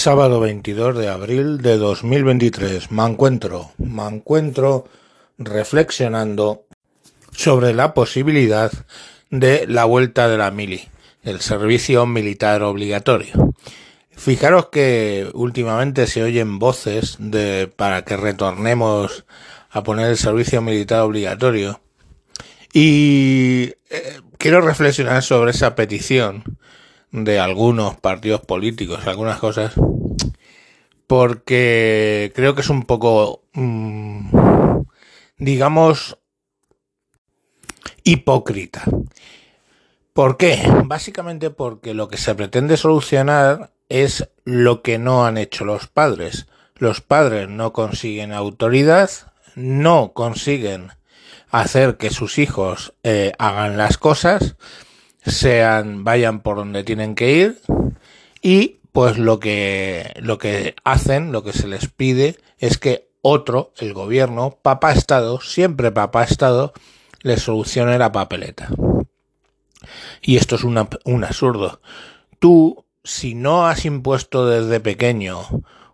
Sábado 22 de abril de 2023. Me encuentro, me encuentro reflexionando sobre la posibilidad de la vuelta de la mili, el servicio militar obligatorio. Fijaros que últimamente se oyen voces de para que retornemos a poner el servicio militar obligatorio y eh, quiero reflexionar sobre esa petición de algunos partidos políticos, algunas cosas, porque creo que es un poco, mmm, digamos, hipócrita. ¿Por qué? Básicamente porque lo que se pretende solucionar es lo que no han hecho los padres. Los padres no consiguen autoridad, no consiguen hacer que sus hijos eh, hagan las cosas, sean, vayan por donde tienen que ir y pues lo que, lo que hacen, lo que se les pide es que otro, el gobierno, papá Estado, siempre papá Estado, les solucione la papeleta. Y esto es una, un absurdo. Tú, si no has impuesto desde pequeño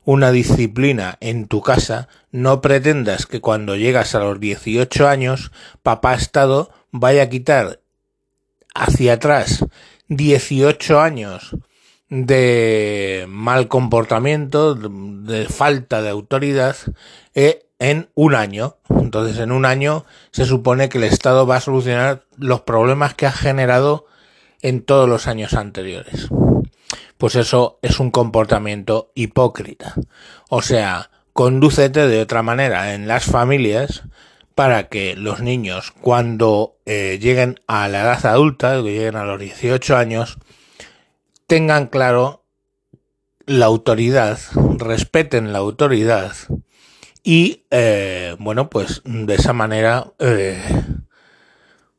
una disciplina en tu casa, no pretendas que cuando llegas a los 18 años, papá Estado vaya a quitar hacia atrás 18 años de mal comportamiento, de falta de autoridad, eh, en un año. Entonces, en un año se supone que el Estado va a solucionar los problemas que ha generado en todos los años anteriores. Pues eso es un comportamiento hipócrita. O sea, condúcete de otra manera en las familias para que los niños cuando eh, lleguen a la edad adulta, que lleguen a los 18 años, tengan claro la autoridad, respeten la autoridad y eh, bueno, pues de esa manera eh,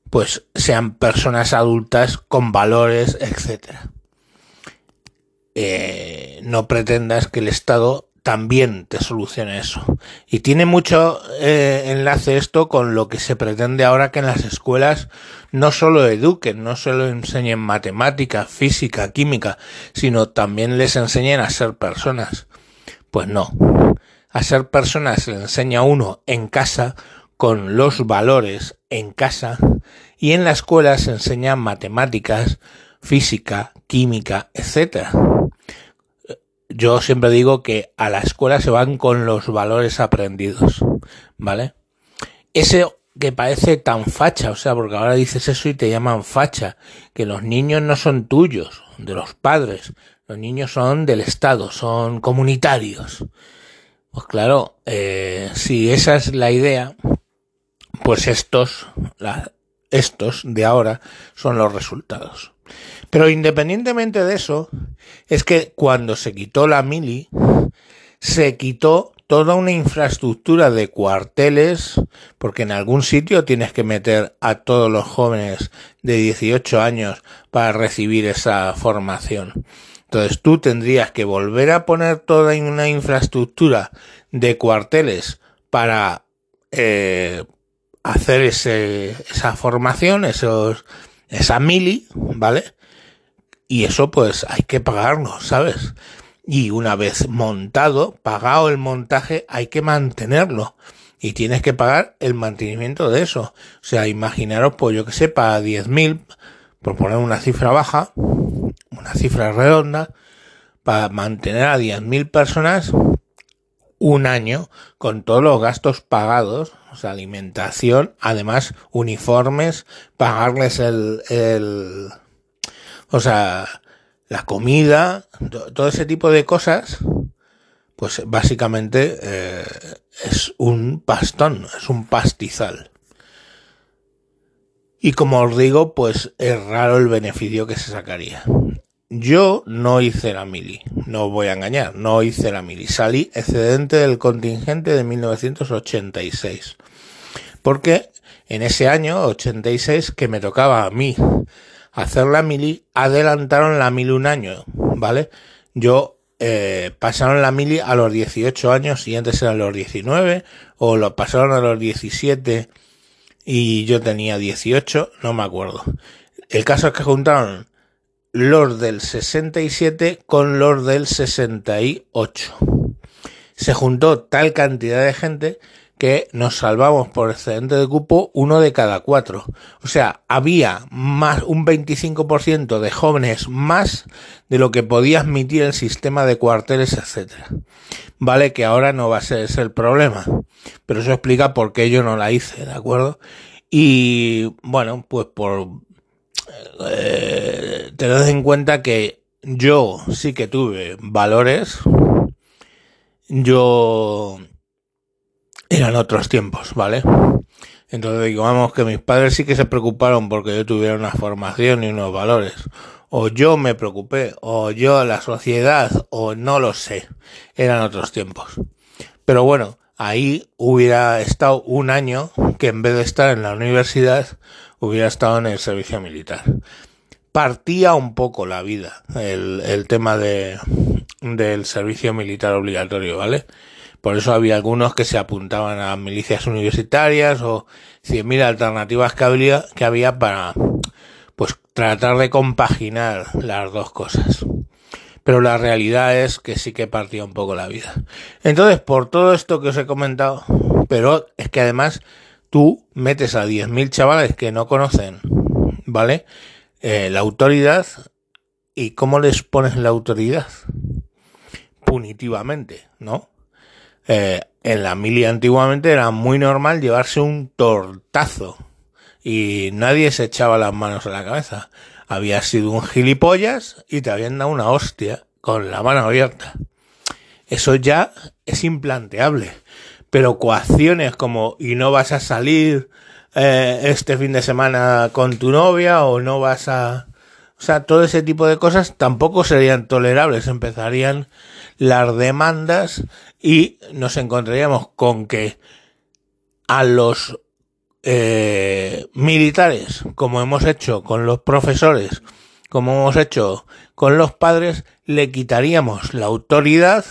pues sean personas adultas con valores, etcétera. no pretendas que el Estado también te solucione eso. Y tiene mucho eh, enlace esto con lo que se pretende ahora que en las escuelas no solo eduquen, no solo enseñen matemática, física, química, sino también les enseñen a ser personas. Pues no. A ser personas se le enseña uno en casa con los valores en casa y en la escuela se enseñan matemáticas, física, química, etcétera yo siempre digo que a la escuela se van con los valores aprendidos, ¿vale? Ese que parece tan facha, o sea, porque ahora dices eso y te llaman facha, que los niños no son tuyos, de los padres, los niños son del Estado, son comunitarios. Pues claro, eh, si esa es la idea, pues estos, estos de ahora son los resultados. Pero independientemente de eso, es que cuando se quitó la mili, se quitó toda una infraestructura de cuarteles, porque en algún sitio tienes que meter a todos los jóvenes de 18 años para recibir esa formación. Entonces tú tendrías que volver a poner toda una infraestructura de cuarteles para eh, hacer ese, esa formación, esos, esa mili, ¿vale? Y eso pues hay que pagarlo, ¿sabes? Y una vez montado, pagado el montaje, hay que mantenerlo. Y tienes que pagar el mantenimiento de eso. O sea, imaginaros, pues yo que sé, para 10.000, por poner una cifra baja, una cifra redonda, para mantener a 10.000 personas un año con todos los gastos pagados, alimentación, además uniformes, pagarles el, o sea, la comida, todo ese tipo de cosas, pues básicamente eh, es un pastón, es un pastizal. Y como os digo, pues es raro el beneficio que se sacaría. Yo no hice la mili, no voy a engañar, no hice la mili. Salí excedente del contingente de 1986. Porque en ese año, 86, que me tocaba a mí hacer la mili, adelantaron la mili un año, ¿vale? Yo eh, pasaron la mili a los 18 años y antes eran los 19, o lo pasaron a los 17 y yo tenía 18, no me acuerdo. El caso es que juntaron los del 67 con los del 68. Se juntó tal cantidad de gente que nos salvamos por excedente de cupo uno de cada cuatro. O sea, había más un 25% de jóvenes más de lo que podía admitir el sistema de cuarteles, etcétera. Vale que ahora no va a ser ese el problema, pero eso explica por qué yo no la hice, ¿de acuerdo? Y bueno, pues por eh, te das en cuenta que yo sí que tuve valores. Yo eran otros tiempos, ¿vale? Entonces digo, vamos, que mis padres sí que se preocuparon porque yo tuviera una formación y unos valores. O yo me preocupé, o yo la sociedad, o no lo sé. Eran otros tiempos. Pero bueno, ahí hubiera estado un año que en vez de estar en la universidad, hubiera estado en el servicio militar. Partía un poco la vida el, el tema de, del servicio militar obligatorio, ¿vale? Por eso había algunos que se apuntaban a milicias universitarias o cien mil alternativas que había, que había para pues tratar de compaginar las dos cosas. Pero la realidad es que sí que partía un poco la vida. Entonces, por todo esto que os he comentado, pero es que además tú metes a 10.000 chavales que no conocen, ¿vale? Eh, la autoridad y cómo les pones la autoridad punitivamente, ¿no? Eh, en la mili antiguamente era muy normal llevarse un tortazo y nadie se echaba las manos a la cabeza. Había sido un gilipollas y te habían dado una hostia con la mano abierta. Eso ya es implanteable. Pero coacciones como y no vas a salir eh, este fin de semana con tu novia o no vas a... O sea, todo ese tipo de cosas tampoco serían tolerables. Empezarían las demandas y nos encontraríamos con que a los eh, militares, como hemos hecho con los profesores, como hemos hecho con los padres, le quitaríamos la autoridad,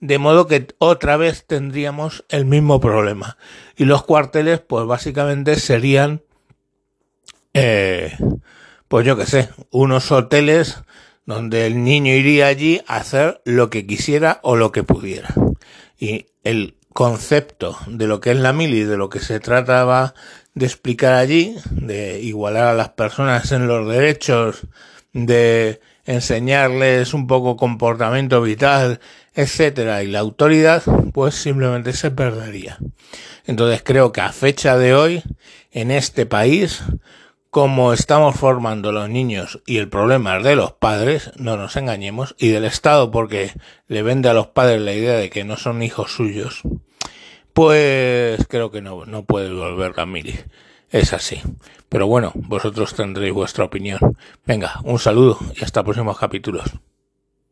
de modo que otra vez tendríamos el mismo problema. Y los cuarteles, pues básicamente serían, eh, pues yo qué sé, unos hoteles donde el niño iría allí a hacer lo que quisiera o lo que pudiera. Y el concepto de lo que es la mili, de lo que se trataba de explicar allí, de igualar a las personas en los derechos, de enseñarles un poco comportamiento vital, etcétera, y la autoridad, pues simplemente se perdería. Entonces creo que a fecha de hoy, en este país, como estamos formando los niños y el problema es de los padres, no nos engañemos, y del Estado porque le vende a los padres la idea de que no son hijos suyos, pues creo que no, no puede volver la mili. Es así. Pero bueno, vosotros tendréis vuestra opinión. Venga, un saludo y hasta próximos capítulos.